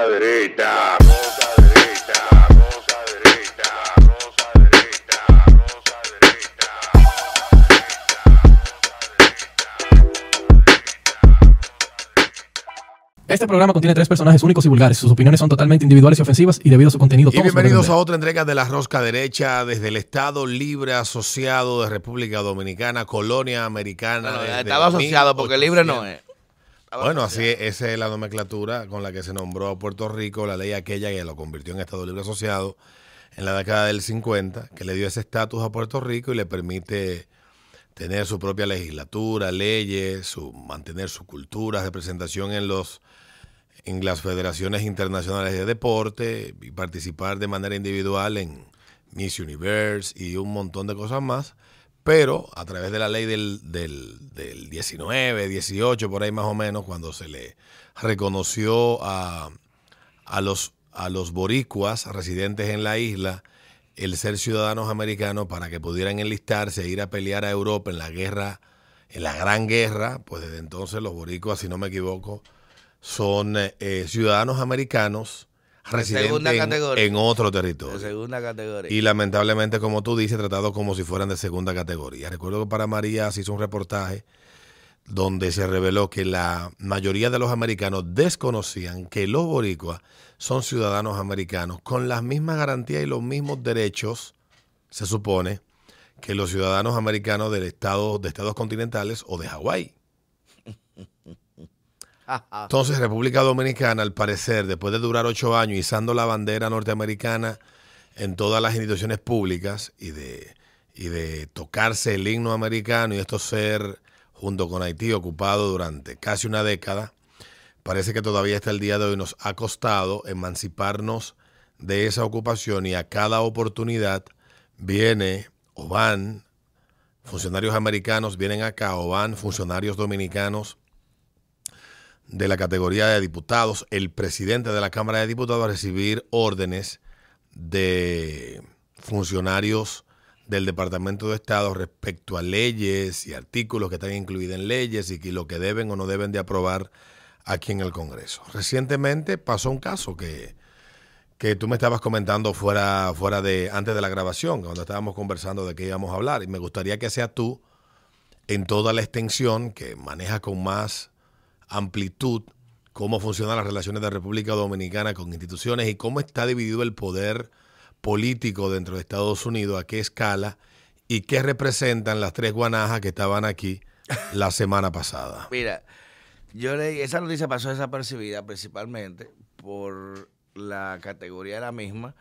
Gozadrita, Este programa contiene tres personajes únicos y vulgares. Sus opiniones son totalmente individuales y ofensivas y debido a su contenido Y todos bienvenidos a otra entrega de La Rosca Derecha desde el Estado Libre Asociado de República Dominicana, colonia americana. Bueno, desde estaba asociado porque libre no 1800. es. Bueno, así es, esa es la nomenclatura con la que se nombró a Puerto Rico, la ley aquella que lo convirtió en Estado Libre Asociado en la década del 50, que le dio ese estatus a Puerto Rico y le permite tener su propia legislatura, leyes, su, mantener su cultura, representación en los en las federaciones internacionales de deporte y participar de manera individual en Miss Universe y un montón de cosas más. Pero a través de la ley del, del, del 19, 18, por ahí más o menos, cuando se le reconoció a, a, los, a los boricuas residentes en la isla el ser ciudadanos americanos para que pudieran enlistarse e ir a pelear a Europa en la guerra, en la gran guerra, pues desde entonces los boricuas, si no me equivoco, son eh, ciudadanos americanos residentes segunda en, en otro De territorio. segunda categoría. Y lamentablemente, como tú dices, tratados como si fueran de segunda categoría. Recuerdo que para María se hizo un reportaje donde se reveló que la mayoría de los americanos desconocían que los boricuas son ciudadanos americanos con las mismas garantías y los mismos derechos, se supone, que los ciudadanos americanos del estado, de estados continentales o de Hawái. Entonces, República Dominicana, al parecer, después de durar ocho años izando la bandera norteamericana en todas las instituciones públicas y de, y de tocarse el himno americano y esto ser, junto con Haití, ocupado durante casi una década, parece que todavía hasta el día de hoy nos ha costado emanciparnos de esa ocupación y a cada oportunidad viene o van funcionarios americanos, vienen acá o van funcionarios dominicanos de la categoría de diputados, el presidente de la Cámara de Diputados a recibir órdenes de funcionarios del Departamento de Estado respecto a leyes y artículos que están incluidos en leyes y lo que deben o no deben de aprobar aquí en el Congreso. Recientemente pasó un caso que, que tú me estabas comentando fuera, fuera de, antes de la grabación, cuando estábamos conversando de qué íbamos a hablar, y me gustaría que sea tú en toda la extensión, que maneja con más amplitud cómo funcionan las relaciones de República Dominicana con instituciones y cómo está dividido el poder político dentro de Estados Unidos, a qué escala y qué representan las tres guanajas que estaban aquí la semana pasada. Mira, yo leí, esa noticia pasó desapercibida principalmente por la categoría de la misma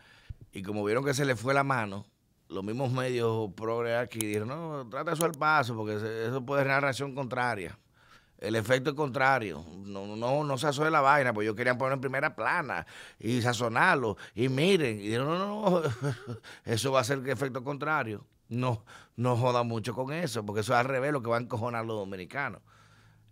y como vieron que se le fue la mano, los mismos medios progres aquí dijeron, no, trata eso al paso porque eso puede generar reacción contraria. El efecto contrario. No, no, no sazone la vaina, porque ellos querían poner en primera plana y sazonarlo. Y miren, y dijeron, no, no, eso va a ser que efecto contrario. No, no joda mucho con eso, porque eso es al revés lo que va a encojonar los dominicanos.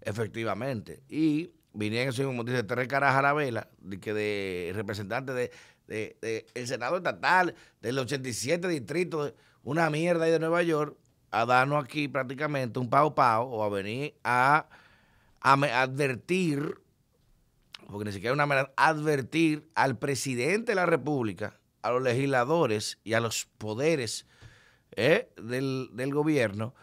Efectivamente. Y vinieron, eso como dice, tres caras a la vela, de, que de representantes de, de- el Senado Estatal, del 87 distrito, una mierda ahí de Nueva York, a darnos aquí prácticamente un pao pao o a venir a, advertir, porque ni siquiera una amenaza, advertir al presidente de la República, a los legisladores y a los poderes eh, del, del gobierno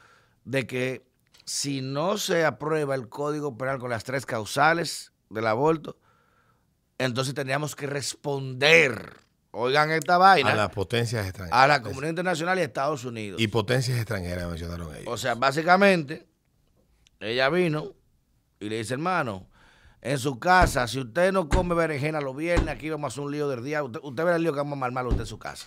de que si no se aprueba el Código Penal con las tres causales del aborto, entonces tendríamos que responder, oigan esta vaina, A las potencias extranjeras. a la comunidad internacional y a Estados Unidos. Y potencias extranjeras mencionaron ellos. O sea, básicamente, ella vino y le dice, hermano, en su casa, si usted no come berenjena los viernes, aquí vamos a hacer un lío del día. Usted, usted ve el lío que vamos a armar usted en su casa.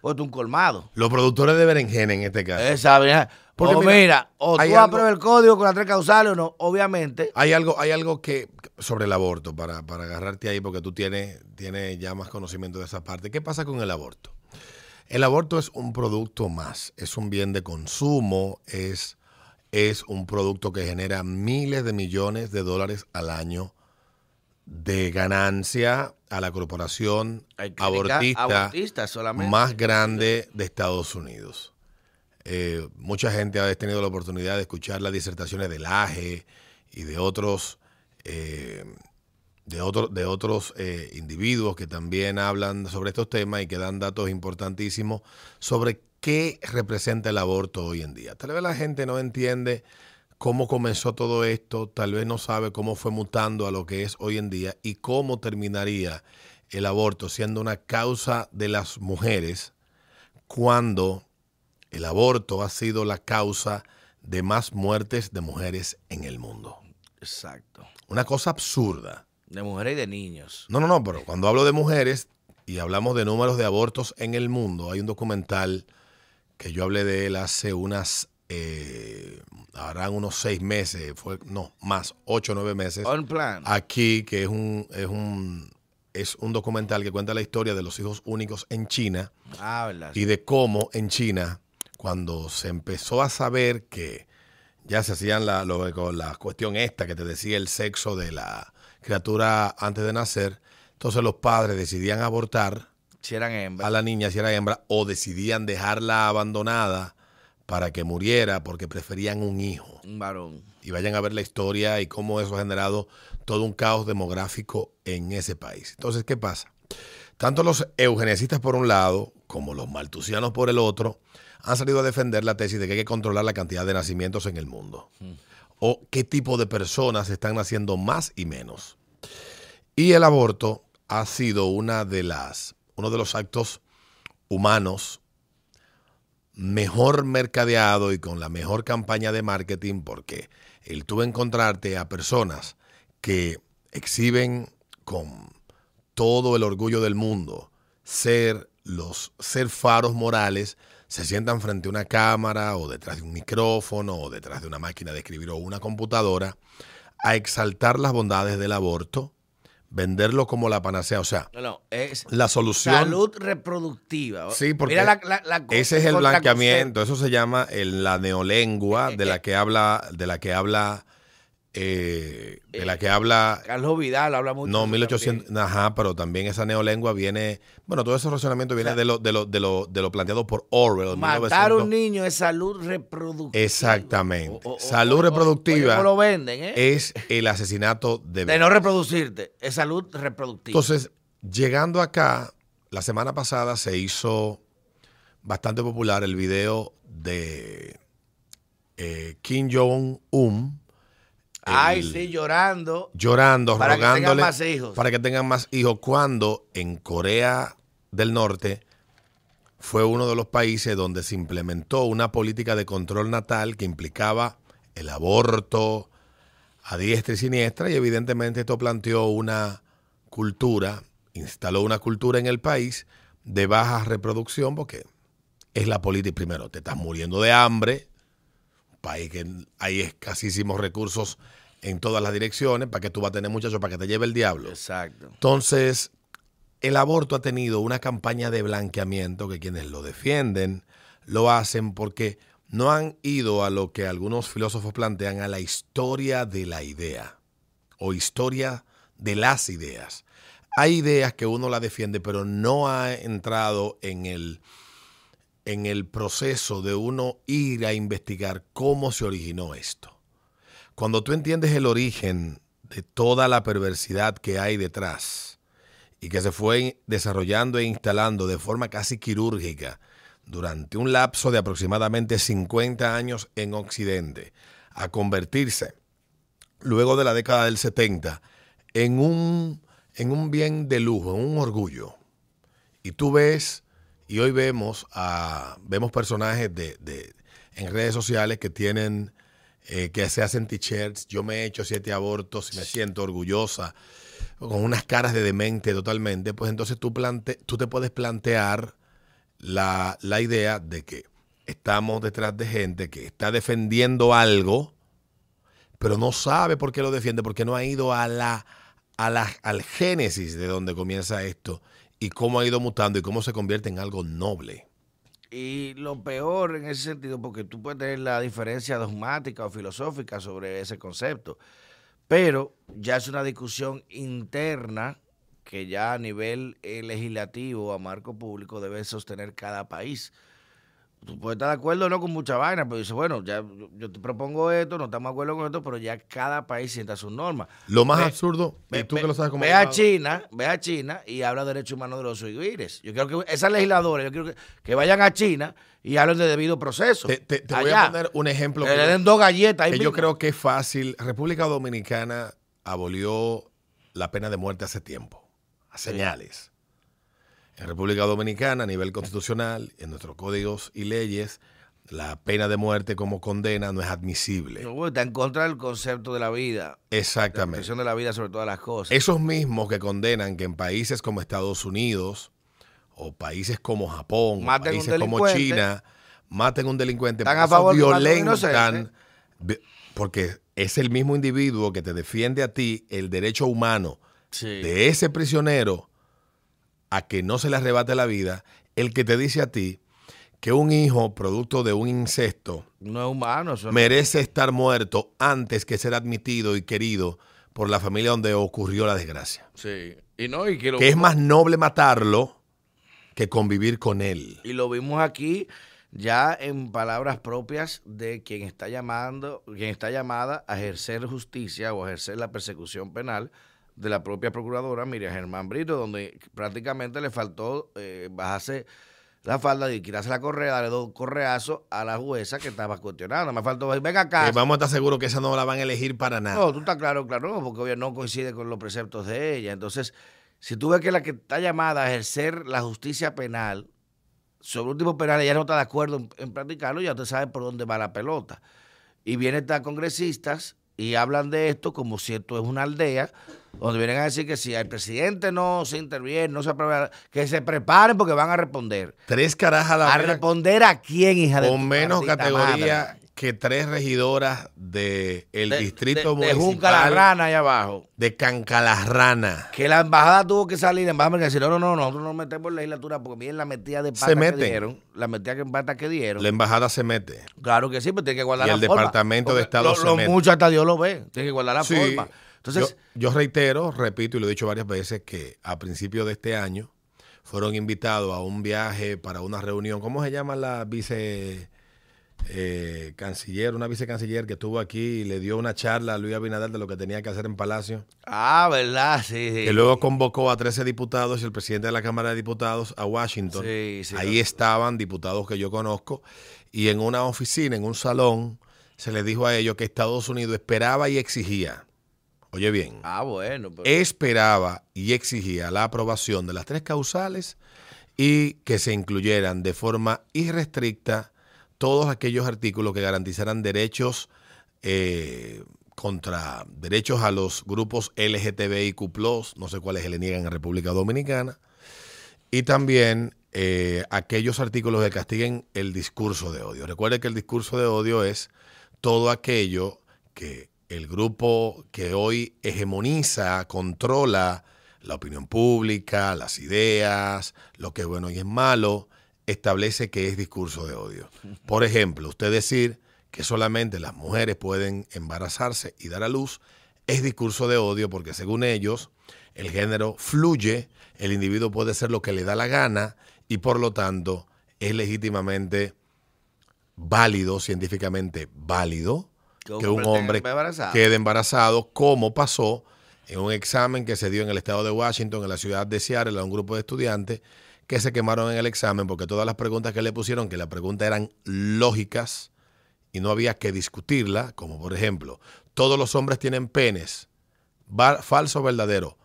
Porque es un colmado. Los productores de berenjena en este caso. Esa, mira, Porque o mira, mira, o tú algo- apruebas el código con las tres causales o no. Obviamente, Hay algo, hay algo que sobre el aborto, para, para agarrarte ahí, porque tú tienes, tienes ya más conocimiento de esa parte. ¿Qué pasa con el aborto? El aborto es un producto más, es un bien de consumo, es, es un producto que genera miles de millones de dólares al año de ganancia a la corporación abortista solamente. más grande de Estados Unidos. Eh, mucha gente ha tenido la oportunidad de escuchar las disertaciones del AGE y de otros eh, de, otro- de otros eh, individuos que también hablan sobre estos temas y que dan datos importantísimos sobre qué representa el aborto hoy en día. Tal vez la gente no entiende cómo comenzó todo esto, tal vez no sabe cómo fue mutando a lo que es hoy en día y cómo terminaría el aborto siendo una causa de las mujeres cuando el aborto ha sido la causa de más muertes de mujeres en el mundo. Exacto. Una cosa absurda. De mujeres y de niños. No, no, no, pero cuando hablo de mujeres y hablamos de números de abortos en el mundo, hay un documental que yo hablé de él hace unas, eh, harán unos seis meses, fue, no, más, ocho o nueve meses, On plan. aquí, que es un, es un, es un documental que cuenta la historia de los hijos únicos en China Ah, y de cómo en China, cuando se empezó a saber que ya se hacían la, lo- la cuestión esta que te decía el sexo de la criatura antes de nacer, entonces los padres decidían abortar Si eran hembras. a la niña si era hembra o decidían dejarla abandonada para que muriera porque preferían un hijo. Un varón. Y vayan a ver la historia y cómo eso ha generado todo un caos demográfico en ese país. Entonces, ¿qué pasa? Tanto los eugenesistas por un lado como los maltusianos por el otro han salido a defender la tesis de que hay que controlar la cantidad de nacimientos en el mundo. O qué tipo de personas están naciendo más y menos. Y el aborto ha sido una de las, uno de los actos humanos mejor mercadeado y con la mejor campaña de marketing porque el tú encontrarte a personas que exhiben con todo el orgullo del mundo ser los ser faros morales se sientan frente a una cámara o detrás de un micrófono o detrás de una máquina de escribir o una computadora a exaltar las bondades del aborto, venderlo como la panacea, o sea, No, no. Es la solución salud reproductiva. Sí, porque Mira la, la- la- Ese es el blanqueamiento, eso se llama el- la neolengua de la que habla, de la que habla, eh, de la que habla, Carlos Vidal habla mucho. no, de eso 1800, también. ajá, pero también esa neolengua viene, bueno, todo ese razonamiento viene de, lo, de, lo, de, lo, de lo planteado por Orwell. Matar a 1900. un niño es salud reproductiva. Exactamente. O- o- Salud reproductiva lo venden, ¿eh? es el asesinato de De no reproducirte. Es salud reproductiva. Entonces, llegando acá, la semana pasada se hizo bastante popular el video de eh, Kim Jong-un Ay, sí, llorando. llorando, Para que tengan más hijos. para que tengan más hijos, cuando en Corea del Norte fue uno de los países donde se implementó una política de control natal que implicaba el aborto a diestra y siniestra y evidentemente esto planteó una cultura, instaló una cultura en el país de baja reproducción porque es la política primero, te estás muriendo de hambre, país que hay escasísimos recursos en todas las direcciones, para que tú vas a tener muchachos para que te lleve el diablo. Exacto. Entonces, el aborto ha tenido una campaña de blanqueamiento que quienes lo defienden lo hacen porque no han ido a lo que algunos filósofos plantean a la historia de la idea o historia de las ideas. Hay ideas que uno la defiende, pero no ha entrado en el, en el proceso de uno ir a investigar cómo se originó esto. Cuando tú entiendes el origen de toda la perversidad que hay detrás y que se fue desarrollando e instalando de forma casi quirúrgica durante un lapso de aproximadamente 50 años en Occidente, a convertirse luego de la década del 70 en un, en un bien de lujo, en un orgullo. Y tú ves, y hoy vemos a, vemos personajes de, de- en redes sociales que tienen, eh, que se hacen t-shirts, yo me he hecho siete abortos y me siento orgullosa, con unas caras de demente totalmente, pues entonces tú, plante, tú te puedes plantear la, la idea de que estamos detrás de gente que está defendiendo algo, pero no sabe por qué lo defiende, porque no ha ido a la, a la, al génesis de donde comienza esto y cómo ha ido mutando y cómo se convierte en algo noble. Y lo peor en ese sentido, porque tú puedes tener la diferencia dogmática o filosófica sobre ese concepto, pero ya es una discusión interna que ya a nivel eh, legislativo, a marco público, debe sostener cada país. Tú puedes estar de acuerdo o no con mucha vaina, pero dice, bueno, ya yo- te propongo esto, no estamos de acuerdo con esto, pero ya cada país sienta sus normas. Lo más Ve- absurdo, y Ve, tú ve- que lo sabes como ve a China, ve a China y habla de derechos humanos de los uigures. Yo quiero que esas legisladoras, yo quiero que, que vayan a China y hablen de debido proceso. Te, te- te voy a poner un ejemplo Que le den dos galletas ahí que yo creo que es fácil. República Dominicana abolió la pena de muerte hace tiempo, a señales. En República Dominicana, a nivel constitucional, en nuestros códigos y leyes, la pena de muerte como condena no es admisible. Bueno, está en contra del concepto de la vida, la Exactamente. protección de la vida sobre todas las cosas. Esos mismos que condenan que en países como Estados Unidos o países como Japón, o Maten países como. China, maten un delincuente, Están a favor a violentan, vi- porque es el mismo individuo que te defiende a ti el derecho humano Sí. de ese prisionero a que no se le arrebate la vida, el que te dice a ti que un hijo producto de un incesto No es humano, eso no- merece estar muerto antes que ser admitido y querido por la familia donde ocurrió la desgracia. Sí. Y no, y que lo Que es más noble matarlo que convivir con él. Y lo vimos aquí ya en palabras propias de quien está llamando, quien está llamada a ejercer justicia o a ejercer la persecución penal de la propia procuradora Miriam Germán Brito, donde prácticamente le faltó eh, bajarse la falda y quitarse la correa, darle dos correazos a la jueza que estaba cuestionando. Me faltó, venga acá. Eh, vamos a estar seguros que esa no la van a elegir para nada. No, tú estás claro, claro, no, porque obvio no coincide con los preceptos de ella. Entonces, si tú ves que la que está llamada a ejercer la justicia penal sobre un tipo penal, ella no está de acuerdo en, en practicarlo, ya usted sabe por dónde va la pelota. Y vienen estas congresistas y hablan de esto como si esto es una aldea, donde vienen a decir que si el presidente no se interviene, no se aprueba, que se preparen porque van a responder. Tres carajas a la ¿A responder a quién, hija de con menos categoría madre? Que tres regidoras del el De- distrito de, de Junca la municipal Rana allá abajo. de Cancalarrana. Que la embajada tuvo que salir, la embajada me decir, no, no, no, nosotros no metemos legislatura porque miren la metida de pata que meten. dieron, la metida que pata que dieron. La embajada se mete. claro que sí, pero tiene que guardar Y la el forma. Departamento de Estado Lo, se lo mete. mucho hasta Dios lo ve, tiene que guardar la Sí. forma. Entonces, yo, yo reitero, repito y lo he dicho varias veces que a principios de este año fueron invitados a un viaje para una reunión. ¿Cómo se llama la vice eh, canciller? Una vicecanciller que estuvo aquí y le dio una charla a Luis Abinader de lo que tenía que hacer en Palacio. ah, ¿verdad? Sí, sí. Que luego convocó a 13 diputados y el presidente de la Cámara de Diputados a Washington. Sí, sí, Ahí estaban diputados que yo conozco y en una oficina, en un salón, se les dijo a ellos que Estados Unidos esperaba y exigía, oye bien, Ah, bueno. pero- esperaba y exigía la aprobación de las tres causales y que se incluyeran de forma irrestricta todos aquellos artículos que garantizaran derechos eh, contra derechos a los grupos LGTBIQ, no sé cuáles se le niegan en República Dominicana, y también eh, aquellos artículos que castiguen el discurso de odio. Recuerde que el discurso de odio es todo aquello que el grupo que hoy hegemoniza, controla la opinión pública, las ideas, lo que es bueno y es malo, establece que es discurso de odio. Por ejemplo, usted decir que solamente las mujeres pueden embarazarse y dar a luz es discurso de odio porque según ellos el género fluye, el individuo puede ser lo que le da la gana y por lo tanto es legítimamente válido, científicamente válido, Que un que un hombre embarazado. quede embarazado, como pasó en un examen que se dio en el estado de Washington, en la ciudad de Seattle, a un grupo de estudiantes que se quemaron en el examen porque todas las preguntas que le pusieron, que las preguntas eran lógicas y no había que discutirla, como por ejemplo, todos los hombres tienen penes, falso o verdadero,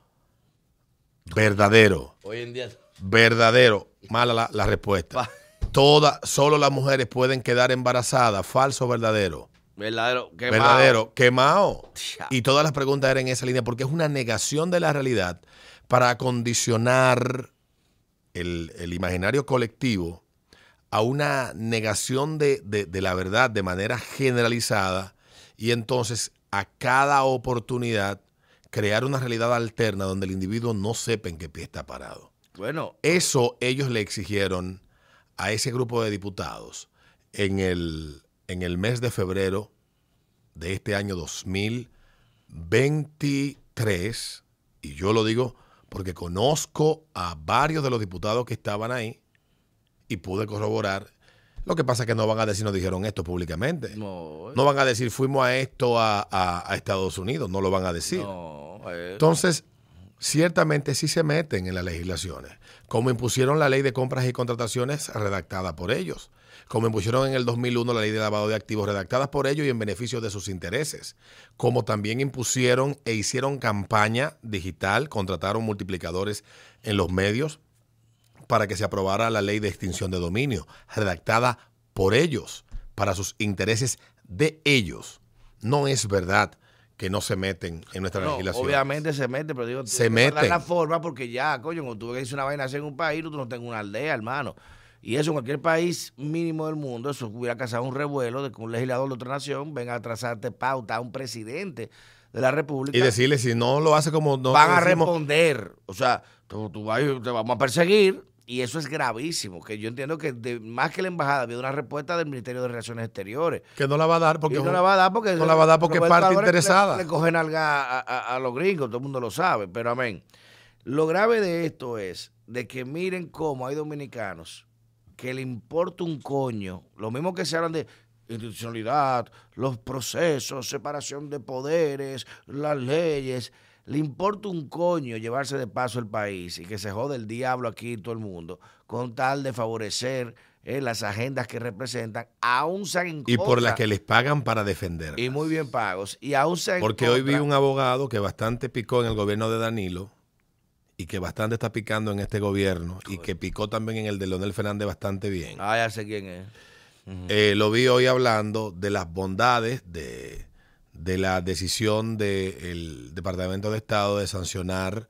verdadero. Hoy en día. Verdadero. Mala la, la respuesta. Todas, solo las mujeres pueden quedar embarazadas. Falso o verdadero. Verdadero. quemado. Verdadero. Quemado. Y todas las preguntas eran en esa línea porque es una negación de la realidad para condicionar el, el imaginario colectivo a una negación de, de- de la verdad de manera generalizada y entonces a cada oportunidad crear una realidad alterna donde el individuo no sepa en qué pie está parado. Bueno, Eso ellos le exigieron a ese grupo de diputados en el, en el mes de febrero de este año 2023, y yo lo digo porque conozco a varios de los diputados que estaban ahí y pude corroborar Lo que pasa es que no van a decir, nos dijeron esto públicamente. No, No van a decir, fuimos a esto a, a- a Estados Unidos. No lo van a decir. no, eh, Entonces, ciertamente sí se meten en las legislaciones, como impusieron la ley de compras y contrataciones redactada por ellos, como impusieron en el 2001 la ley de lavado de activos redactada por ellos y en beneficio de sus intereses, como también impusieron e hicieron campaña digital, contrataron multiplicadores en los medios para que se aprobara la ley de extinción de dominio, redactada por ellos, para sus intereses de ellos. No es verdad que no se meten en nuestra no, legislación. obviamente se mete, pero digo, Se meten. la forma porque ya, coño, cuando tú ves que una vaina así en un país, tú no tengas una aldea, hermano. Y eso en cualquier país mínimo del mundo, eso hubiera causado un revuelo de que un legislador de otra nación venga a trazarte pauta a un presidente de la República. Y decirle, si no lo hace como no van a decimos- responder. O sea, tú, tú vas te vamos a perseguir. Y eso es gravísimo. Que yo entiendo que de- más que la embajada, había una respuesta del Ministerio de Relaciones Exteriores. que no la va a dar porque Y no la va a dar porque no la va a dar porque es parte Álvarez interesada. Le, le cogen alga a, a- a los gringos, todo el mundo lo sabe, pero amén. Lo grave de esto es de que miren cómo hay dominicanos que le importa un coño, lo mismo que se hablan de institucionalidad, los procesos, separación de poderes, las leyes, le importa un coño llevarse de paso el país y que se jode el diablo aquí todo el mundo con tal de favorecer eh, las agendas que representan, aún sean en y por las que les pagan para defender. y muy bien pagos. Y aún se Porque hoy vi un abogado que bastante picó en el gobierno de Danilo y que bastante está picando en este gobierno y que picó también en el de Leonel Fernández bastante bien. Ah, ya sé quién es. Eh, lo vi hoy hablando de las bondades de, de la decisión del Departamento de Estado de sancionar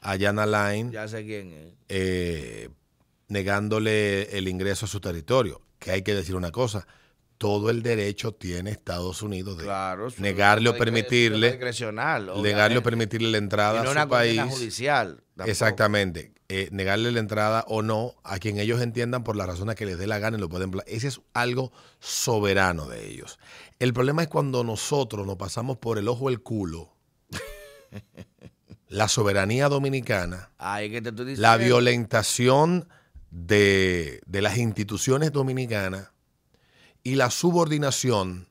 a Yana Line Ya sé quién es. eh, negándole el ingreso a su territorio. Que hay que decir una cosa, todo el derecho tiene Estados Unidos de Claro. negarle o permitirle, negarle o permitirle la entrada no a su país. judicial. tampoco. Exactamente. Eh, negarle la entrada o no a quien ellos entiendan por las razones que les dé la gana y lo pueden. Ese es algo soberano de ellos. El problema es cuando nosotros nos pasamos por el ojo el culo la soberanía dominicana, Ay, que te estoy la violentación de, de las instituciones dominicanas y la subordinación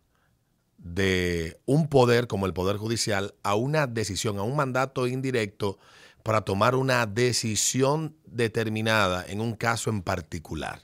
de un poder como el Poder Judicial a una decisión, a un mandato indirecto para tomar una decisión determinada en un caso en particular.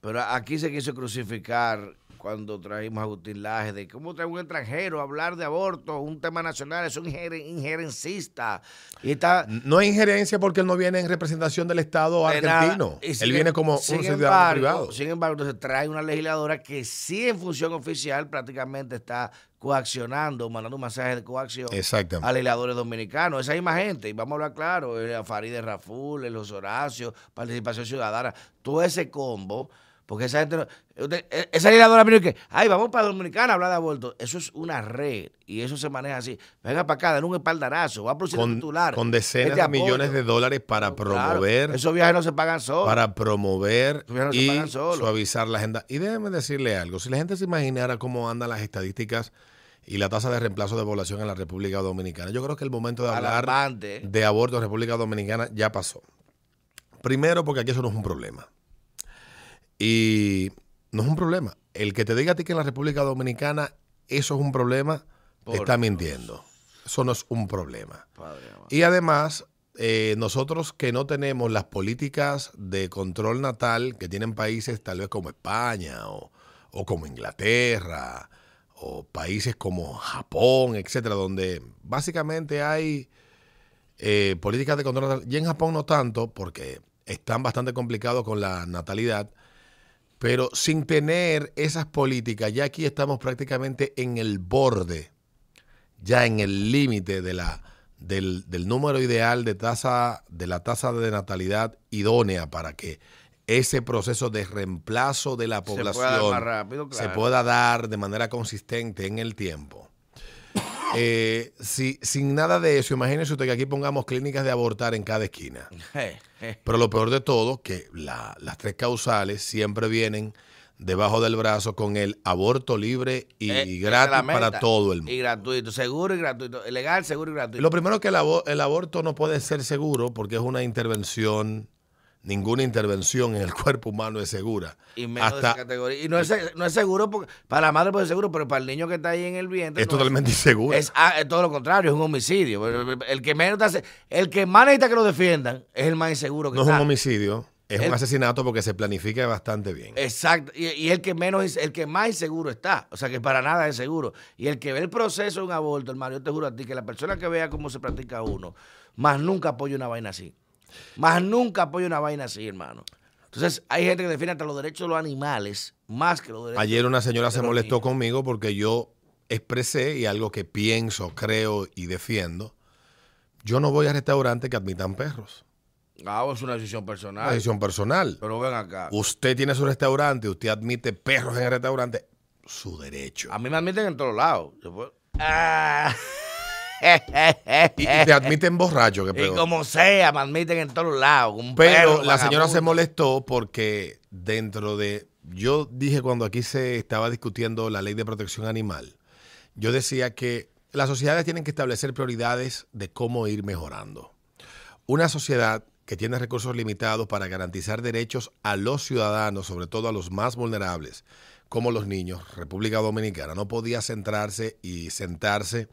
Pero aquí se quiso crucificar cuando trajimos a Agustín Laje de cómo trae un extranjero a hablar de aborto, un tema nacional, es un injerencista. Y está. No hay injerencia porque él no viene en representación del Estado de argentino. Y sin Él viene como un ciudadano embargo, privado. Sin embargo, entonces trae una legisladora que sí en función oficial prácticamente está coaccionando, mandando un mensaje de coacción a legisladores dominicanos, esa misma gente, y vamos a hablar claro, el Farideh Raful, el Los Horacios, Participación Ciudadana, todo ese combo, porque esa gente, no- usted- e- esa legisladora vino y que, ay, vamos para Dominicana a hablar de aborto, eso es una red, y eso se maneja así, venga para acá, den un espaldarazo, va a producir Con, titular. con decenas Este de apoyo. millones de dólares para promover esos viajes no se pagan solos. para promover no y suavizar la agenda. Y déjeme decirle algo, si la gente se imaginara cómo andan las estadísticas y la tasa de reemplazo de población en la República Dominicana, yo creo que el momento de hablar de aborto en República Dominicana ya pasó. Primero porque aquí eso no es un problema. Y no es un problema. El que te diga a ti que en la República Dominicana eso es un problema, te está mintiendo. Eso no es un problema. Padre. Y además, eh, nosotros que no tenemos las políticas de control natal que tienen países tal vez como España o, o como Inglaterra o países como Japón, etcétera, donde básicamente hay eh, políticas de control natal. Y en Japón no tanto, porque están bastante complicados con la natalidad. Pero sin tener esas políticas, ya aquí estamos prácticamente en el borde ya en el límite de la del, del número ideal de tasa de la tasa de natalidad idónea para que ese proceso de reemplazo de la Se población dar se pueda dar de manera consistente en el tiempo. Eh, si, sin nada de eso, imagínese usted que aquí pongamos clínicas de abortar en cada esquina. Pero lo peor de todo, que la- las tres causales siempre vienen debajo del brazo con el aborto libre y Eh, es gratis para todo el mundo. Y gratuito, seguro y gratuito. Legal, seguro y gratuito. Lo primero es que el, el aborto no puede ser seguro porque es una intervención ninguna intervención en el cuerpo humano es segura. Y menos de Hasta esa categoría. Y no es, no es seguro porque, para la madre puede ser seguro, pero para el niño que está ahí en el vientre. es no totalmente. Es, ah, es todo lo contrario, es un homicidio. El que menos hace- el que más necesita que lo defiendan es el más inseguro que no es un homicidio, es El- un asesinato porque se planifica bastante bien. Exacto, y, y el que menos, el que más inseguro está, o sea que para nada es seguro. Y el que ve el proceso de un aborto, hermano, yo te juro a ti que la persona que vea cómo se practica uno, más nunca apoya una vaina así. Más nunca apoya una vaina así, hermano. Entonces, hay gente que defiende hasta los derechos de los animales más que los derechos. Ayer una señora se molestó conmigo porque yo expresé y algo que pienso, creo y defiendo. Yo no voy a restaurantes que admitan perros. Ah, es una decisión personal. Una decisión personal. Pero ven acá. Usted tiene su restaurante, usted admite perros en el restaurante, su derecho. A mí me admiten en todos lados. Ah. Y, y te admiten borracho, que Y como sea, me admiten en todos lados. un Pero perro, la señora se molestó porque dentro de, yo dije cuando aquí se estaba discutiendo la ley de protección animal, yo decía que las sociedades tienen que establecer prioridades de cómo ir mejorando. Una sociedad que tiene recursos limitados para garantizar derechos a los ciudadanos, sobre todo a los más vulnerables, como los niños, República Dominicana, no podía centrarse y sentarse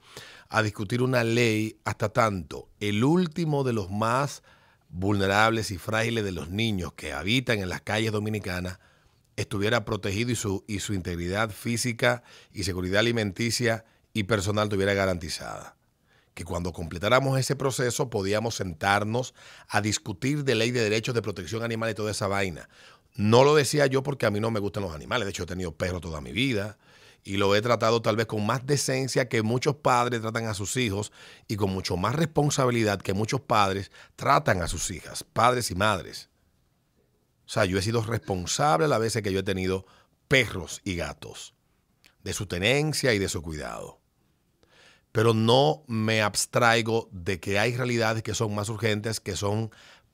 a discutir una ley hasta tanto el último de los más vulnerables y frágiles de los niños que habitan en las calles dominicanas estuviera protegido y su, y su integridad física y seguridad alimenticia y personal estuviera garantizada. Que cuando completáramos ese proceso podíamos sentarnos a discutir de ley de derechos de protección animal y toda esa vaina. No lo decía yo porque a mí no me gustan los animales. De hecho, he tenido perros toda mi vida y lo he tratado tal vez con más decencia que muchos padres tratan a sus hijos y con mucho más responsabilidad que muchos padres tratan a sus hijas, padres y madres. O sea, yo he sido responsable a las veces que yo he tenido perros y gatos, de su tenencia y de su cuidado. Pero no me abstraigo de que hay realidades que son más urgentes, que son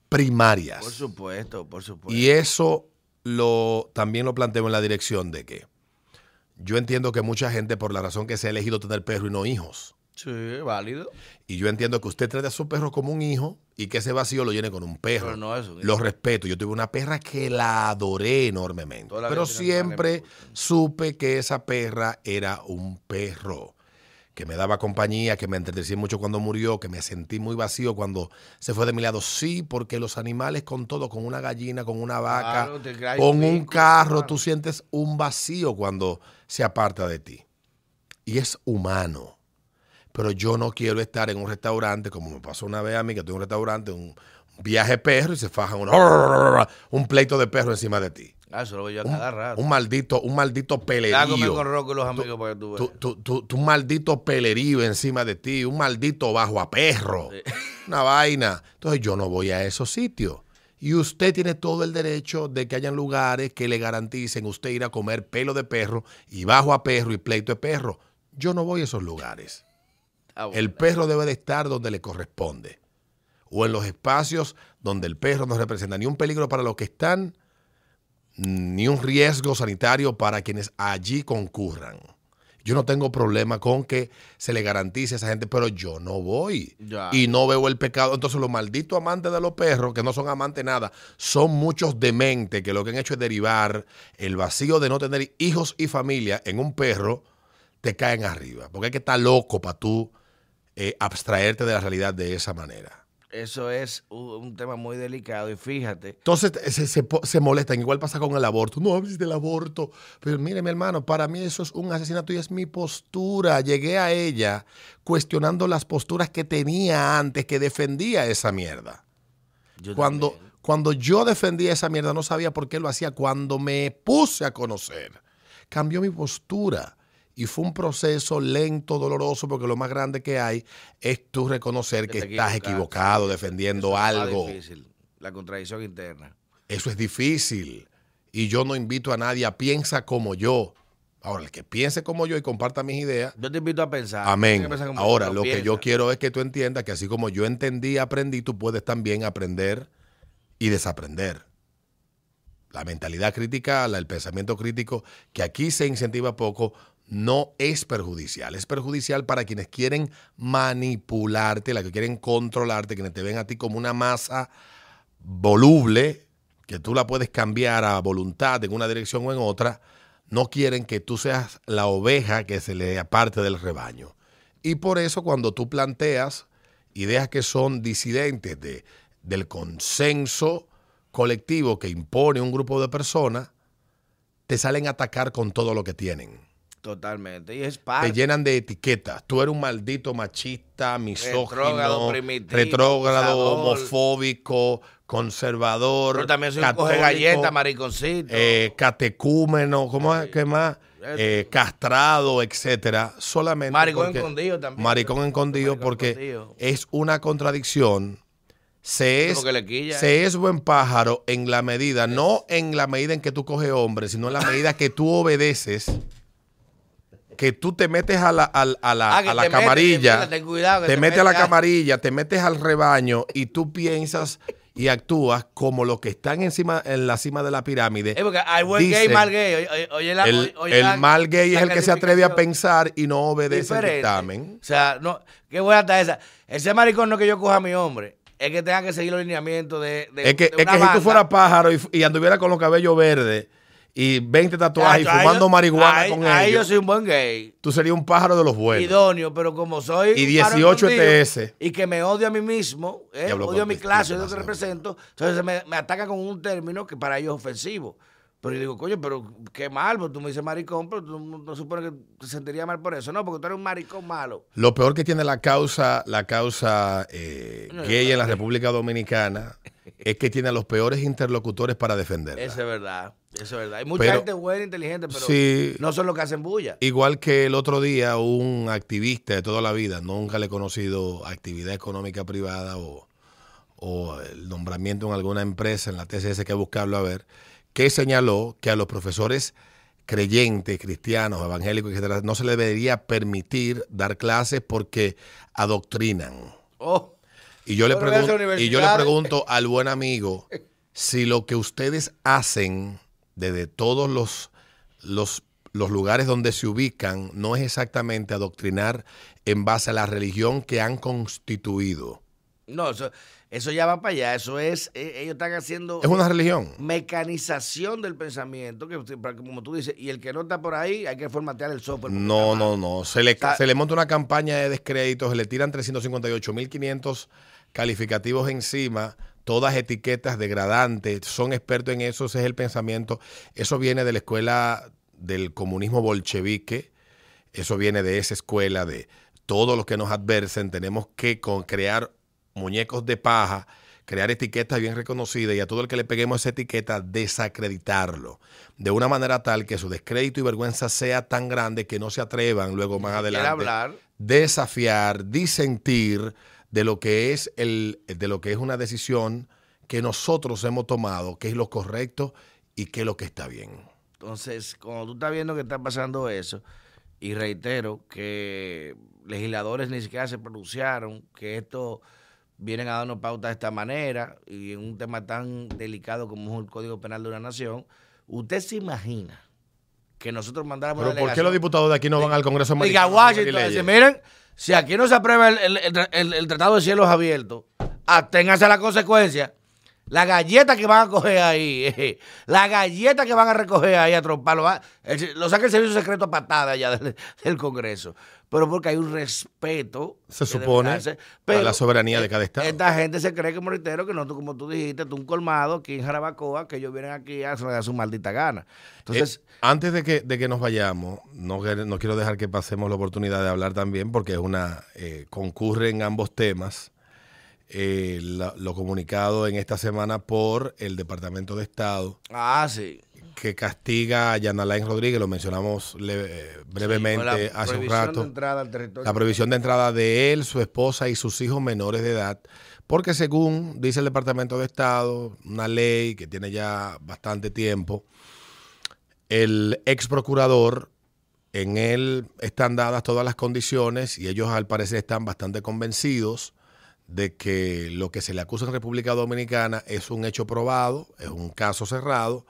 primarias. Por supuesto, por supuesto. Y eso lo, también lo planteo en la dirección de que yo entiendo que mucha gente, por la razón que se ha elegido tener perro y no hijos, Sí, válido. y yo entiendo que usted trate a su perro como un hijo y que ese vacío lo llene con un perro. Pero no es un hijo. Lo respeto. Yo tuve una perra que la adoré enormemente. Toda Pero siempre supe que esa perra era un perro. Que me daba compañía, que me entretecí mucho cuando murió, que me sentí muy vacío cuando se fue de mi lado. Sí, porque los animales con todo, con una gallina, con una vaca, Claro, con un carro, claro. tú sientes un vacío cuando se aparta de ti. Y es humano pero yo no quiero estar en un restaurante, como me pasó una vez a mí, que tuve un restaurante, un viaje perro y se fajan un, un pleito de perro encima de ti. Ah, eso lo veo yo a cada rato. Un maldito, un maldito comer con pelerío. Rocco y los amigos para que tú veas. tu- tu- tu maldito pelerío encima de ti, un maldito bajo a perro. Una vaina. Entonces yo no voy a esos sitios. Y usted tiene todo el derecho de que hayan lugares que le garanticen usted ir a comer pelo de perro y bajo a perro y pleito de perro. Yo no voy a esos lugares. Ah. El perro debe de estar donde le corresponde. O en los espacios donde el perro no representa ni un peligro para los que están, ni un riesgo sanitario para quienes allí concurran. Yo no tengo problema con que se le garantice a esa gente, pero yo no voy. Ya. Y no veo el pecado. Entonces los malditos amantes de los perros, que no son amantes nada, son muchos dementes que lo que han hecho es derivar el vacío de no tener hijos y familia en un perro, te caen arriba. Porque hay que estar loco para tú eh, abstraerte de la realidad de esa manera. Eso es un, tema muy delicado y fíjate. Entonces se, se se molestan. Igual pasa con el aborto. No hables del aborto. Pero mire, mi hermano, para mí eso es un asesinato y es mi postura. Llegué a ella cuestionando las posturas que tenía antes, que defendía esa mierda. Yo Cuando, también. cuando yo defendía esa mierda, no sabía por qué lo hacía. Cuando me puse a conocer, cambió mi postura. Y fue un proceso lento, doloroso, porque lo más grande que hay es tú reconocer que, estás equivocado defendiendo Eso es más algo. difícil, la contradicción interna. Eso es difícil. Y yo no invito a nadie a piensa como yo. Ahora, el que piense como yo y comparta mis ideas, Yo te invito a pensar. amén. Pensar como Ahora, tú, lo que yo quiero es que tú entiendas que así como yo entendí y aprendí, tú puedes también aprender y desaprender. La mentalidad crítica, el pensamiento crítico, que aquí se incentiva poco, no es perjudicial. Es perjudicial para quienes quieren manipularte, la que quieren controlarte, quienes te ven a ti como una masa voluble, que tú la puedes cambiar a voluntad en una dirección o en otra, no quieren que tú seas la oveja que se le aparte del rebaño. Y por eso cuando tú planteas ideas que son disidentes de, del consenso colectivo que impone un grupo de personas, te salen a atacar con todo lo que tienen. Totalmente. Y es Te parte. llenan de etiquetas. Tú eres un maldito machista, Retrógrado, misógino, primitivo, retrógrado, homofóbico, conservador, Pero también soy un coge galleta, mariconcito. eh, catecúmeno, ¿cómo es? ¿Qué más? Eh, castrado, etcétera. Solamente Maricón porque- escondido también. Maricón escondido Maricón porque escondido. es una contradicción. Se es, se es buen pájaro en la medida, no en la medida en que tú coges hombre, sino en la medida que tú obedeces, que tú te metes a la, al- a la, Ah, a la te camarilla, cuidado, te te metes a la a- camarilla, te metes al rebaño y tú piensas y actúas como los que están encima, en la cima de la pirámide. Es porque hay buen Dice, gay, mal gay. Oye, oye, oye la- el, oye el la- mal gay es el que se atreve a pensar y no obedece el dictamen. O sea, no, qué buena está esa. Ese maricón no que yo coja a mi hombre. Es que tenga que seguir los lineamientos de, de, Es que, de es que si tú fueras pájaro y, y anduviera con los cabellos verdes y 20 tatuajes y fumando yo- marihuana ahí- con ahí ellos, yo soy un buen gay. tú serías un pájaro de los buenos. idóneo, pero como soy Y un paro 18 escondido ETS. y que me odio a mí mismo, ¿eh? Odio a mi clase, odio lo que represento, entonces me, me atacan con un término que para ellos es ofensivo. Pero yo digo, coño, pero qué mal, pues tú me dices maricón, pero tú no, no supone que te sentiría mal por eso. No, porque tú eres un maricón malo. Lo peor que tiene la causa, la causa eh, No, gay en la. República Dominicana es que tiene a los peores interlocutores para defenderla. Eso es verdad, eso es verdad. Hay mucha Pero- gente buena, inteligente, pero Sí. no son los que hacen bulla. Igual que el otro día un activista de toda la vida, nunca le he conocido actividad económica privada o, o el nombramiento en alguna empresa en la TCS que buscarlo a ver, que señaló que a los profesores creyentes, cristianos, evangélicos, etcétera, no se les debería permitir dar clases porque adoctrinan. Oh, Y yo, le pregunto, y yo le pregunto al buen amigo si lo que ustedes hacen desde todos los, los, los lugares donde se ubican no es exactamente adoctrinar en base a la religión que han constituido. no, eso, eso ya va para allá. Eso es, eh, ellos están haciendo Es una religión. mecanización del pensamiento, que como tú dices, y el que no está por ahí, hay que formatear el software. No, no, no. Se le, se le monta una campaña de descrédito, se le tiran 358.500 calificativos encima, todas etiquetas degradantes, son expertos en eso, ese es el pensamiento. Eso viene de la escuela del comunismo bolchevique, eso viene de esa escuela de todos los que nos adversen, tenemos que con- crear muñecos de paja, crear etiquetas bien reconocidas y a todo el que le peguemos esa etiqueta desacreditarlo de una manera tal que su descrédito y vergüenza sea tan grande que no se atrevan luego más adelante hablar. desafiar, disentir de lo que es el de lo que es una decisión que nosotros hemos tomado, que es lo correcto y que es lo que está bien. Entonces, cuando tú estás viendo que está pasando eso, y reitero que legisladores ni siquiera se pronunciaron, que esto vienen a darnos pauta de esta manera, y en un tema tan delicado como es el Código Penal de una nación, ¿usted se imagina que nosotros mandáramos Pero una ¿por qué los diputados de aquí no van al Congreso americano? Washington, miren, si aquí no se aprueba el, el- el- Tratado de Cielos Abiertos, aténganse a la consecuencia. La galleta que van a coger ahí, eh, la galleta que van a recoger ahí a tromparlo, va- lo saca el servicio secreto a patada ya del, del Congreso. Pero porque hay un respeto. Se que supone darse. a la soberanía de cada estado. Esta gente se cree, como reitero, que nosotros, como tú dijiste, tú un colmado aquí en Jarabacoa, que ellos vienen aquí a hacer su maldita gana. Entonces, Eh, antes de que, de que nos vayamos, no, no quiero dejar que pasemos la oportunidad de hablar también, porque es una eh, concurre en ambos temas. eh, la- lo comunicado en esta semana por el Departamento de Estado ah, sí. Que castiga a Yanalain Rodríguez, lo mencionamos le- eh, brevemente hace un rato. al. La prohibición de entrada de él, su esposa y sus hijos menores de edad, porque según dice el Departamento de Estado, una ley que tiene ya bastante tiempo, el ex procurador, en él están dadas todas las condiciones y ellos al parecer están bastante convencidos de que lo que se le acusa en República Dominicana es un hecho probado, es un caso cerrado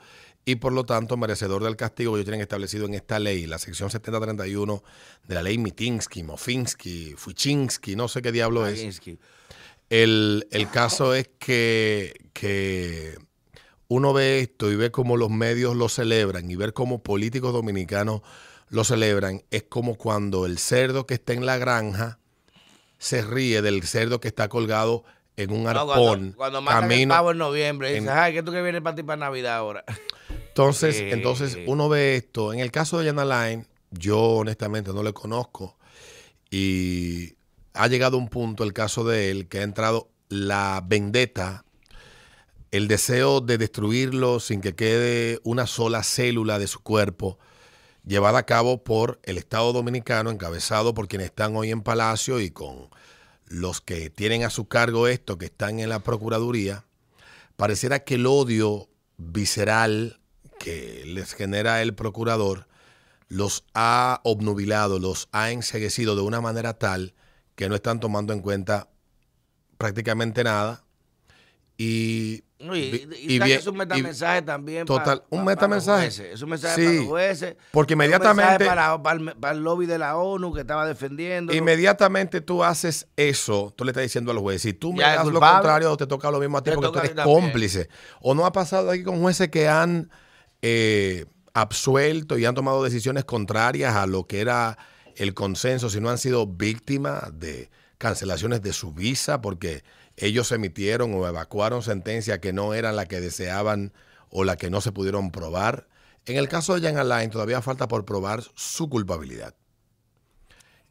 y por lo tanto merecedor del castigo que ellos tienen establecido en esta ley, la sección 7031 de la ley Mitinsky, Mofinsky, Fuchinsky, no sé qué diablo es. El, el caso es que, que uno ve esto y ve cómo los medios lo celebran y ver cómo políticos dominicanos lo celebran, es como cuando el cerdo que está en la granja se ríe del cerdo que está colgado en un No, arpón. cuando, cuando matan el camino pavo en noviembre, dices, en- ay, que tú que vienes para ti para Navidad ahora. Entonces, Eh. entonces uno ve esto. En el caso de Yana Line, yo honestamente no le conozco y ha llegado un punto el caso de él que ha entrado la vendetta, el deseo de destruirlo sin que quede una sola célula de su cuerpo, llevada a cabo por el Estado Dominicano, encabezado por quienes están hoy en Palacio y con los que tienen a su cargo esto, que están en la Procuraduría. Pareciera que el odio visceral que les genera el procurador los ha obnubilado, los ha enseguecido de una manera tal que no están tomando en cuenta prácticamente nada. Y, y, y, y saca bien- su y- metamensaje también. Total, pa- un pa- metamensaje. para los jueces. Es un mensaje Sí, para los jueces. porque es un inmediatamente- Para, para el, para el lobby de la ONU que estaba defendiendo. Inmediatamente tú haces eso, tú le estás diciendo al juez, si tú me es das lo contrario, te toca lo mismo a ti Te porque tú a eres cómplice. O no ha pasado aquí con jueces que han eh, absuelto y han tomado decisiones contrarias a lo que era el consenso, si no han sido víctimas de cancelaciones de su visa porque ellos emitieron o evacuaron sentencias que no eran la que deseaban o la que no se pudieron probar. En el caso de Jan Alain todavía falta por probar su culpabilidad.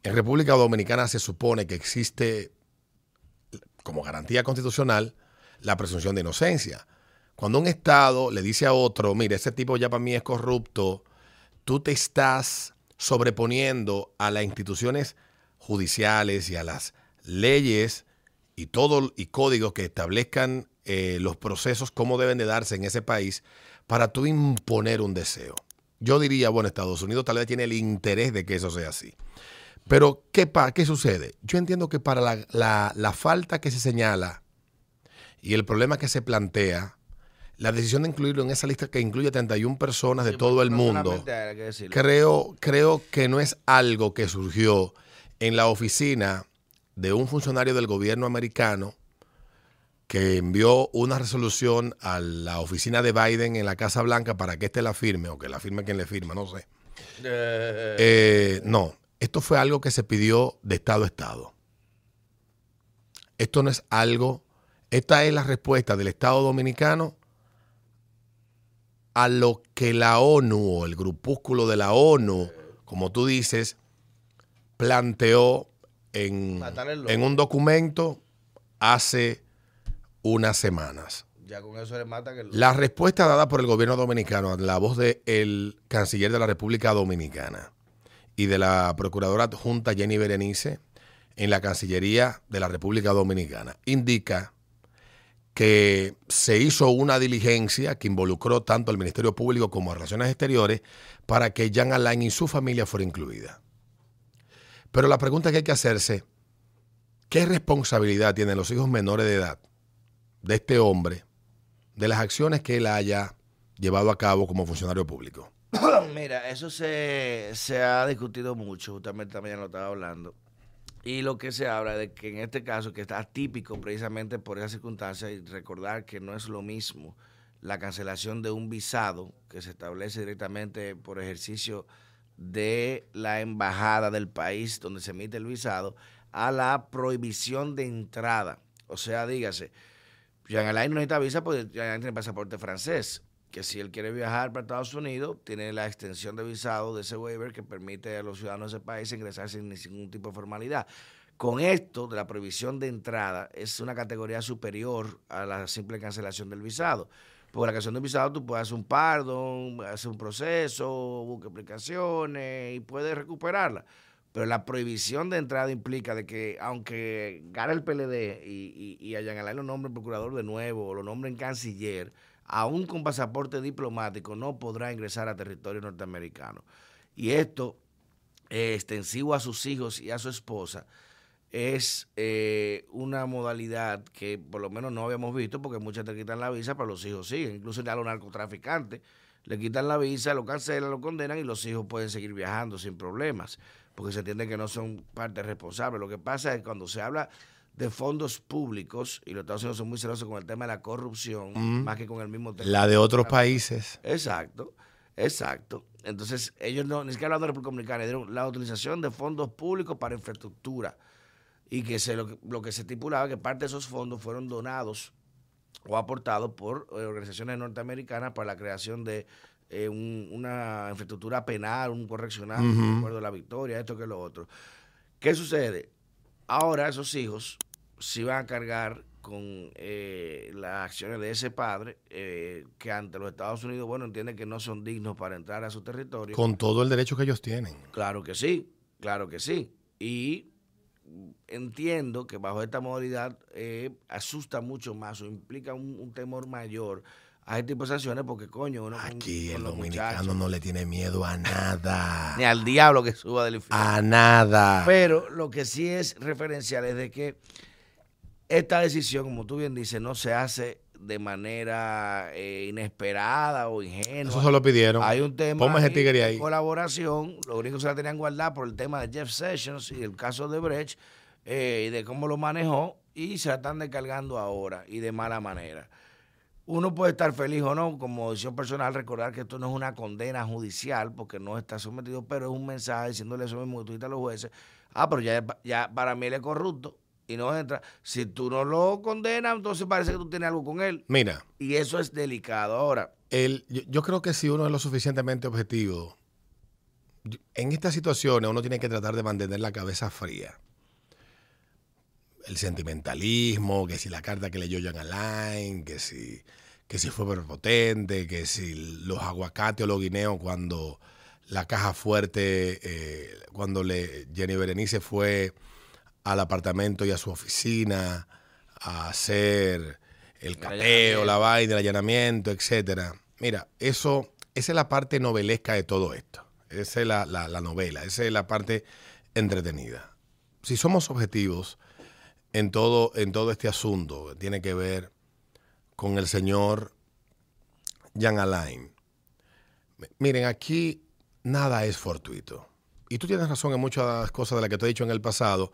En República Dominicana se supone que existe como garantía constitucional la presunción de inocencia. Cuando un Estado le dice a otro, mire, ese tipo ya para mí es corrupto, tú te estás sobreponiendo a las instituciones judiciales y a las leyes y todo y códigos que establezcan eh, los procesos cómo deben de darse en ese país para tú imponer un deseo. Yo diría, bueno, Estados Unidos tal vez tiene el interés de que eso sea así. Pero, ¿qué, pa- qué sucede? Yo entiendo que para la, la- la falta que se señala y el problema que se plantea, la decisión de incluirlo en esa lista que incluye 31 personas de Sí, todo el no mundo, que creo, creo que no es algo que surgió en la oficina de un funcionario del gobierno americano que envió una resolución a la oficina de Biden en la Casa Blanca para que éste la firme, o que la firme quien le firma, no sé. Eh, Eh, no, esto fue algo que se pidió de Estado a Estado. Esto no es algo, esta es la respuesta del Estado Dominicano a lo que la ONU o el grupúsculo de la ONU, como tú dices, planteó en, un documento hace unas semanas. ya con eso le matan el. La respuesta dada por el gobierno dominicano, a la voz del canciller de la República Dominicana y de la procuradora adjunta Jenny Berenice en la Cancillería de la República Dominicana, indica que se hizo una diligencia que involucró tanto al Ministerio Público como a Relaciones Exteriores para que Jan Alain y su familia fuera incluida. Pero la pregunta que hay que hacerse, ¿qué responsabilidad tienen los hijos menores de edad de este hombre de las acciones que él haya llevado a cabo como funcionario público? Mira, eso se, se ha discutido mucho, justamente también lo estaba hablando. Y lo que se habla de que en este caso, que está atípico precisamente por esa circunstancia, y recordar que no es lo mismo la cancelación de un visado que se establece directamente por ejercicio de la embajada del país donde se emite el visado, a la prohibición de entrada. O sea, dígase, Jean Alain no necesita visa porque Jean Alain tiene pasaporte francés. Que si él quiere viajar para Estados Unidos, tiene la extensión de visado de ese waiver que permite a los ciudadanos de ese país ingresar sin ningún tipo de formalidad. Con esto de la prohibición de entrada, es una categoría superior a la simple cancelación del visado. Porque la cancelación del visado tú puedes hacer un pardon, hacer un proceso, buscar explicaciones y puedes recuperarla. Pero la prohibición de entrada implica de que aunque gane el PLD y, y, y a Jean lo nombren procurador de nuevo o lo nombren canciller, aún con pasaporte diplomático no podrá ingresar a territorio norteamericano. Y esto, eh, extensivo a sus hijos y a su esposa, es eh, una modalidad que por lo menos no habíamos visto porque muchas te quitan la visa, pero los hijos siguen. Incluso ya a los narcotraficantes le quitan la visa, lo cancelan, lo condenan y los hijos pueden seguir viajando sin problemas porque se entiende que no son parte responsable. Lo que pasa es que cuando se habla de fondos públicos, y los Estados Unidos son muy celosos con el tema de la corrupción, Mm. más que con el mismo tema. La de otros países. Exacto, exacto. Entonces, ellos no, ni siquiera hablando de República Dominicana, dieron la utilización de fondos públicos para infraestructura. Y que se, lo, que- lo que se estipulaba que parte de esos fondos fueron donados o aportados por eh, organizaciones norteamericanas para la creación de eh, un- una infraestructura penal, un correccional, Ujú. recuerdo la victoria, esto que lo otro. ¿Qué sucede? Ahora esos hijos se van a cargar con eh, las acciones de ese padre eh, que ante los Estados Unidos, bueno, entiende que no son dignos para entrar a su territorio. Con todo el derecho que ellos tienen. Claro que sí, claro que sí. Y entiendo que bajo esta modalidad eh, asusta mucho más o implica un, un temor mayor a este tipo de sanciones porque, coño, uno Aquí con el dominicano muchachos, no le tiene miedo a nada. ni al diablo que suba del infierno. A nada. Pero lo que sí es referencial es de que esta decisión, como tú bien dices, no se hace de manera eh, inesperada o ingenua. Eso se lo pidieron. Hay un tema Ponme ese ahí de colaboración. Los gringos se la tenían guardada por el tema de Jeff Sessions y el caso de Brecht eh, y de cómo lo manejó y se la están descargando ahora y de mala manera. Uno puede estar feliz o no, como decisión personal, recordar que esto no es una condena judicial porque no está sometido, pero es un mensaje diciéndole eso mismo que tú a los jueces. Ah, pero ya, ya para mí él es corrupto y no entra. Si tú no lo condenas, entonces parece que tú tienes algo con él. Mira, Y eso es delicado. Ahora, el, yo, yo creo que si uno es lo suficientemente objetivo, en estas situaciones uno tiene que tratar de mantener la cabeza fría. El sentimentalismo, que si la carta que leyó Jan Alain, que si, que si fue prepotente, que si los aguacates o los guineos cuando la caja fuerte, eh, cuando le, Jenny Berenice fue al apartamento y a su oficina a hacer el cateo, la vaina, el allanamiento, etcétera. Mira, eso, esa es la parte novelesca de todo esto. Esa es la, la- la novela, esa es la parte entretenida. Si somos objetivos en todo, en todo este asunto, que tiene que ver con el señor Jan Alain. Miren, aquí nada es fortuito. Y tú tienes razón en muchas cosas de las que te he dicho en el pasado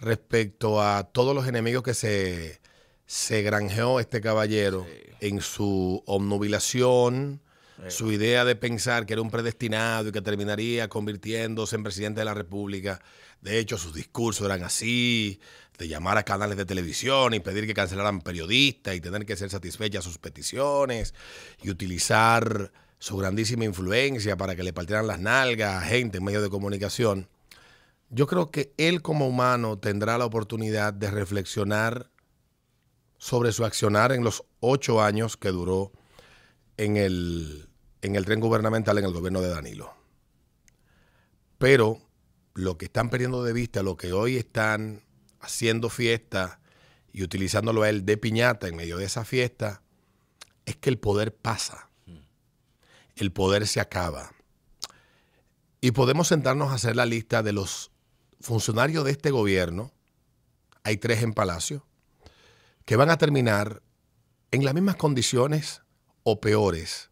respecto a todos los enemigos que se, se granjeó este caballero en su obnubilación, su idea de pensar que era un predestinado y que terminaría convirtiéndose en presidente de la República. De hecho, sus discursos eran así, de llamar a canales de televisión y pedir que cancelaran periodistas y tener que ser satisfechas sus peticiones y utilizar su grandísima influencia para que le partieran las nalgas a gente en medios de comunicación. Yo creo que él como humano tendrá la oportunidad de reflexionar sobre su accionar en los ocho años que duró en el, en el tren gubernamental en el gobierno de Danilo. Pero lo que están perdiendo de vista, lo que hoy están haciendo fiesta y utilizándolo a él de piñata en medio de esa fiesta, es que el poder pasa. El poder se acaba. Y podemos sentarnos a hacer la lista de los funcionarios de este gobierno, hay tres en Palacio, que van a terminar en las mismas condiciones o peores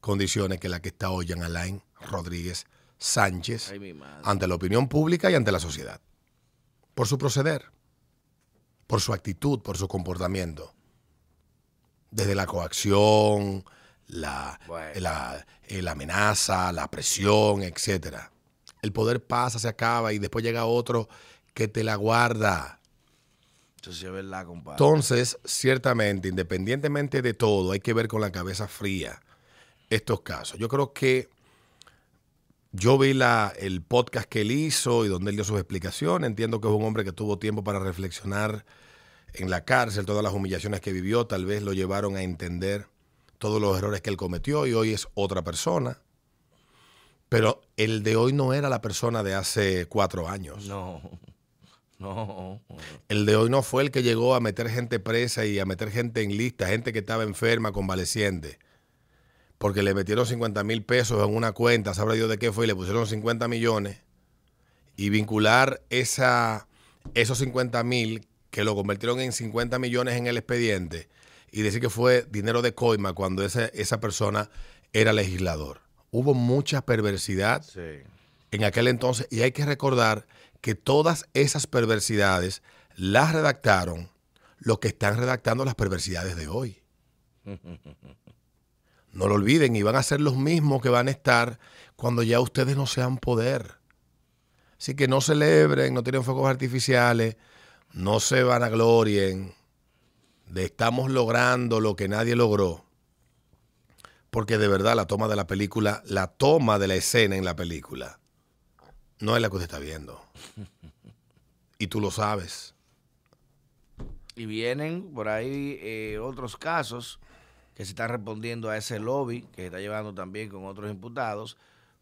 condiciones que la que está hoy Jean Alain Rodríguez Sánchez ay, ante la opinión pública y ante la sociedad. Por su proceder, por su actitud, por su comportamiento. Desde la coacción, la, Bueno. la, eh, la amenaza, la presión, etcétera. El poder pasa, se acaba y después llega otro que te la guarda. Eso sí es verdad, compadre. Entonces, ciertamente, independientemente de todo, hay que ver con la cabeza fría estos casos. Yo creo que yo vi la, el podcast que él hizo y donde él dio sus explicaciones. Entiendo que es un hombre que tuvo tiempo para reflexionar en la cárcel, todas las humillaciones que vivió, tal vez lo llevaron a entender todos los errores que él cometió y hoy es otra persona. Pero el de hoy no era la persona de hace cuatro años. No, no. El de hoy no fue el que llegó a meter gente presa y a meter gente en lista, gente que estaba enferma, convaleciente. Porque le metieron 50 mil pesos en una cuenta, sabrá Dios de qué fue, y le pusieron 50 millones. Y vincular esa, esos 50 mil, que lo convirtieron en 50 millones en el expediente, y decir que fue dinero de coima cuando esa, esa persona era legislador. Hubo mucha perversidad Sí. en aquel entonces y hay que recordar que todas esas perversidades las redactaron los que están redactando las perversidades de hoy. No lo olviden, y van a ser los mismos que van a estar cuando ya ustedes no sean poder. Así que no celebren, no tienen fuegos artificiales, no se vanaglorien de estamos logrando lo que nadie logró. Porque de verdad la toma de la película, la toma de la escena en la película, no es la que usted está viendo. Y tú lo sabes. Y vienen por ahí eh, otros casos que se están respondiendo a ese lobby que se está llevando también con otros imputados,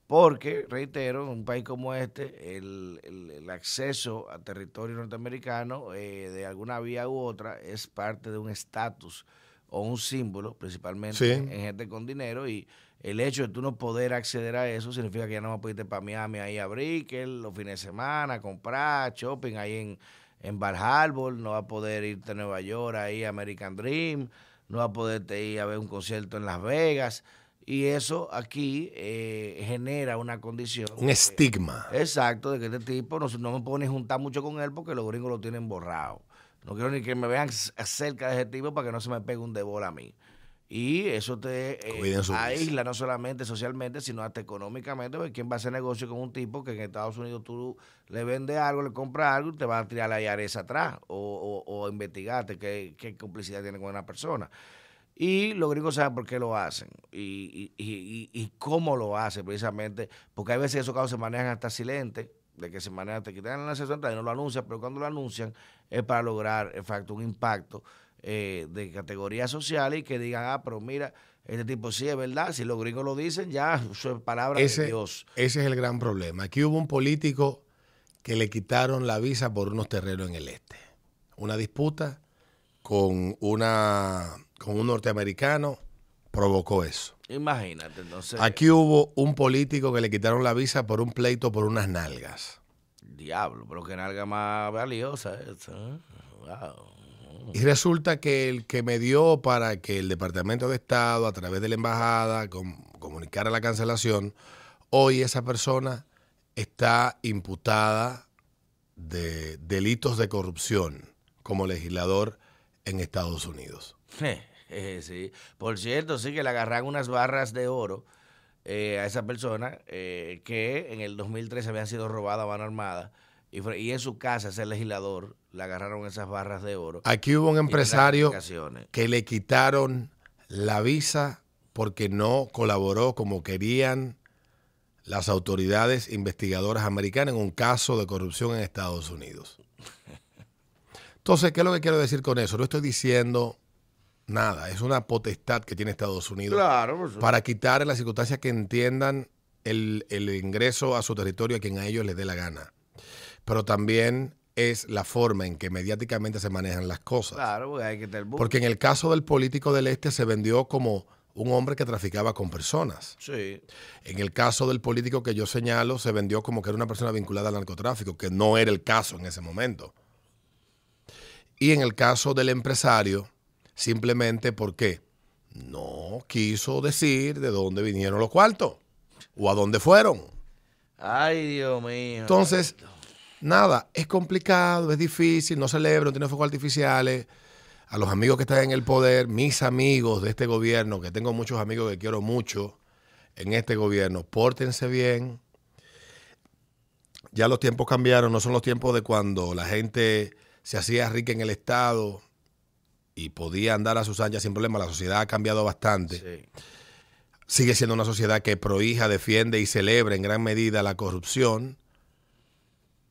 porque, reitero, en un país como este, el, el- el acceso a territorio norteamericano eh, de alguna vía u otra es parte de un estatus o un símbolo, principalmente Sí. en gente con dinero, y el hecho de tú no poder acceder a eso significa que ya no vas a poder irte para Miami ahí a Brickell los fines de semana, comprar, shopping ahí en, en Bar Harbor, no va a poder irte a Nueva York ahí a American Dream, no va a poderte ir a ver un concierto en Las Vegas. Y eso aquí eh, genera una condición. Un estigma. Exacto, de que este tipo no, no me ni juntar mucho con él porque los gringos lo tienen borrado. No quiero ni que me vean cerca de ese tipo para que no se me pegue un de bola a mí. Y eso te eh, aísla no solamente socialmente, sino hasta económicamente, porque ¿quién va a hacer negocio con un tipo que en Estados Unidos tú le vendes algo, le compras algo y te va a tirar la IARES atrás o, o, o investigarte qué, qué complicidad tiene con una persona? Y los gringos saben por qué lo hacen y, y, y, cómo lo hacen, precisamente, porque hay veces esos casos se manejan hasta silentes, de que se manejan, te quitan la sesión y no lo anuncian, pero cuando lo anuncian es para lograr, en facto, un impacto eh, de categoría social y que digan, ah, pero mira, este tipo sí es verdad, si los gringos lo dicen, ya, eso es palabra de Ese, Dios. ese es el gran problema. Aquí hubo un político que le quitaron la visa por unos terrenos en el este. Una disputa con, una, con un norteamericano provocó eso. Imagínate, entonces, Aquí hubo un político que le quitaron la visa por un pleito por unas nalgas. Diablo, pero que nalga más valiosa esa, ¿eh? Wow. Y resulta que el que me dio para que el Departamento de Estado, a través de la embajada, com- comunicara la cancelación, hoy esa persona está imputada de delitos de corrupción como legislador en Estados Unidos. Eh, sí. Por cierto, sí que le agarran unas barras de oro eh, a esa persona eh, que en el 2013 habían sido robadas a mano armada y, fue- y en su casa, ese legislador, le agarraron esas barras de oro. Aquí hubo un empresario que le quitaron la visa porque no colaboró como querían las autoridades investigadoras americanas en un caso de corrupción en Estados Unidos. Entonces, ¿qué es lo que quiero decir con eso? No estoy diciendo nada, es una potestad que tiene Estados Unidos Claro, para quitar en las circunstancias que entiendan el, el ingreso a su territorio a quien a ellos les dé la gana. Pero también es la forma en que mediáticamente se manejan las cosas. Claro, porque hay que tener Porque en el caso del político del este se vendió como un hombre que traficaba con personas. Sí. En el caso del político que yo señalo, se vendió como que era una persona vinculada al narcotráfico, que no era el caso en ese momento. Y en el caso del empresario, simplemente porque no quiso decir de dónde vinieron los cuartos o a dónde fueron. Ay, Dios mío. Entonces, nada, es complicado, es difícil, no celebro, no tiene fuegos artificiales. A los amigos que están en el poder, mis amigos de este gobierno, que tengo muchos amigos que quiero mucho en este gobierno, pórtense bien. Ya los tiempos cambiaron, no son los tiempos de cuando la gente se hacía rica en el Estado y podía andar a sus anchas sin problema. La sociedad ha cambiado bastante Sí. sigue siendo una sociedad que prohija, defiende y celebra en gran medida la corrupción,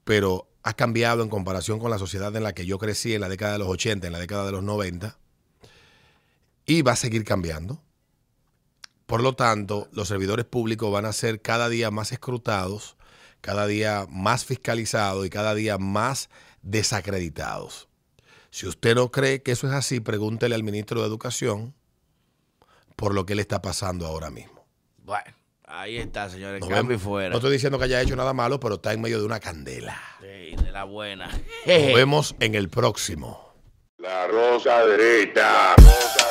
pero ha cambiado en comparación con la sociedad en la que yo crecí en la década de los 80, en la década de los 90, y va a seguir cambiando. Por lo tanto, los servidores públicos van a ser cada día más escrutados, cada día más fiscalizados y cada día más desacreditados. Si usted no cree que eso es así, pregúntele al ministro de Educación por lo que le está pasando ahora mismo. Bueno, ahí está, señores. Nos Cambio y vemos. fuera. No estoy diciendo que haya hecho nada malo, pero está en medio de una candela. Sí, de la buena. Nos vemos en el próximo. La rosa derecha. Rosa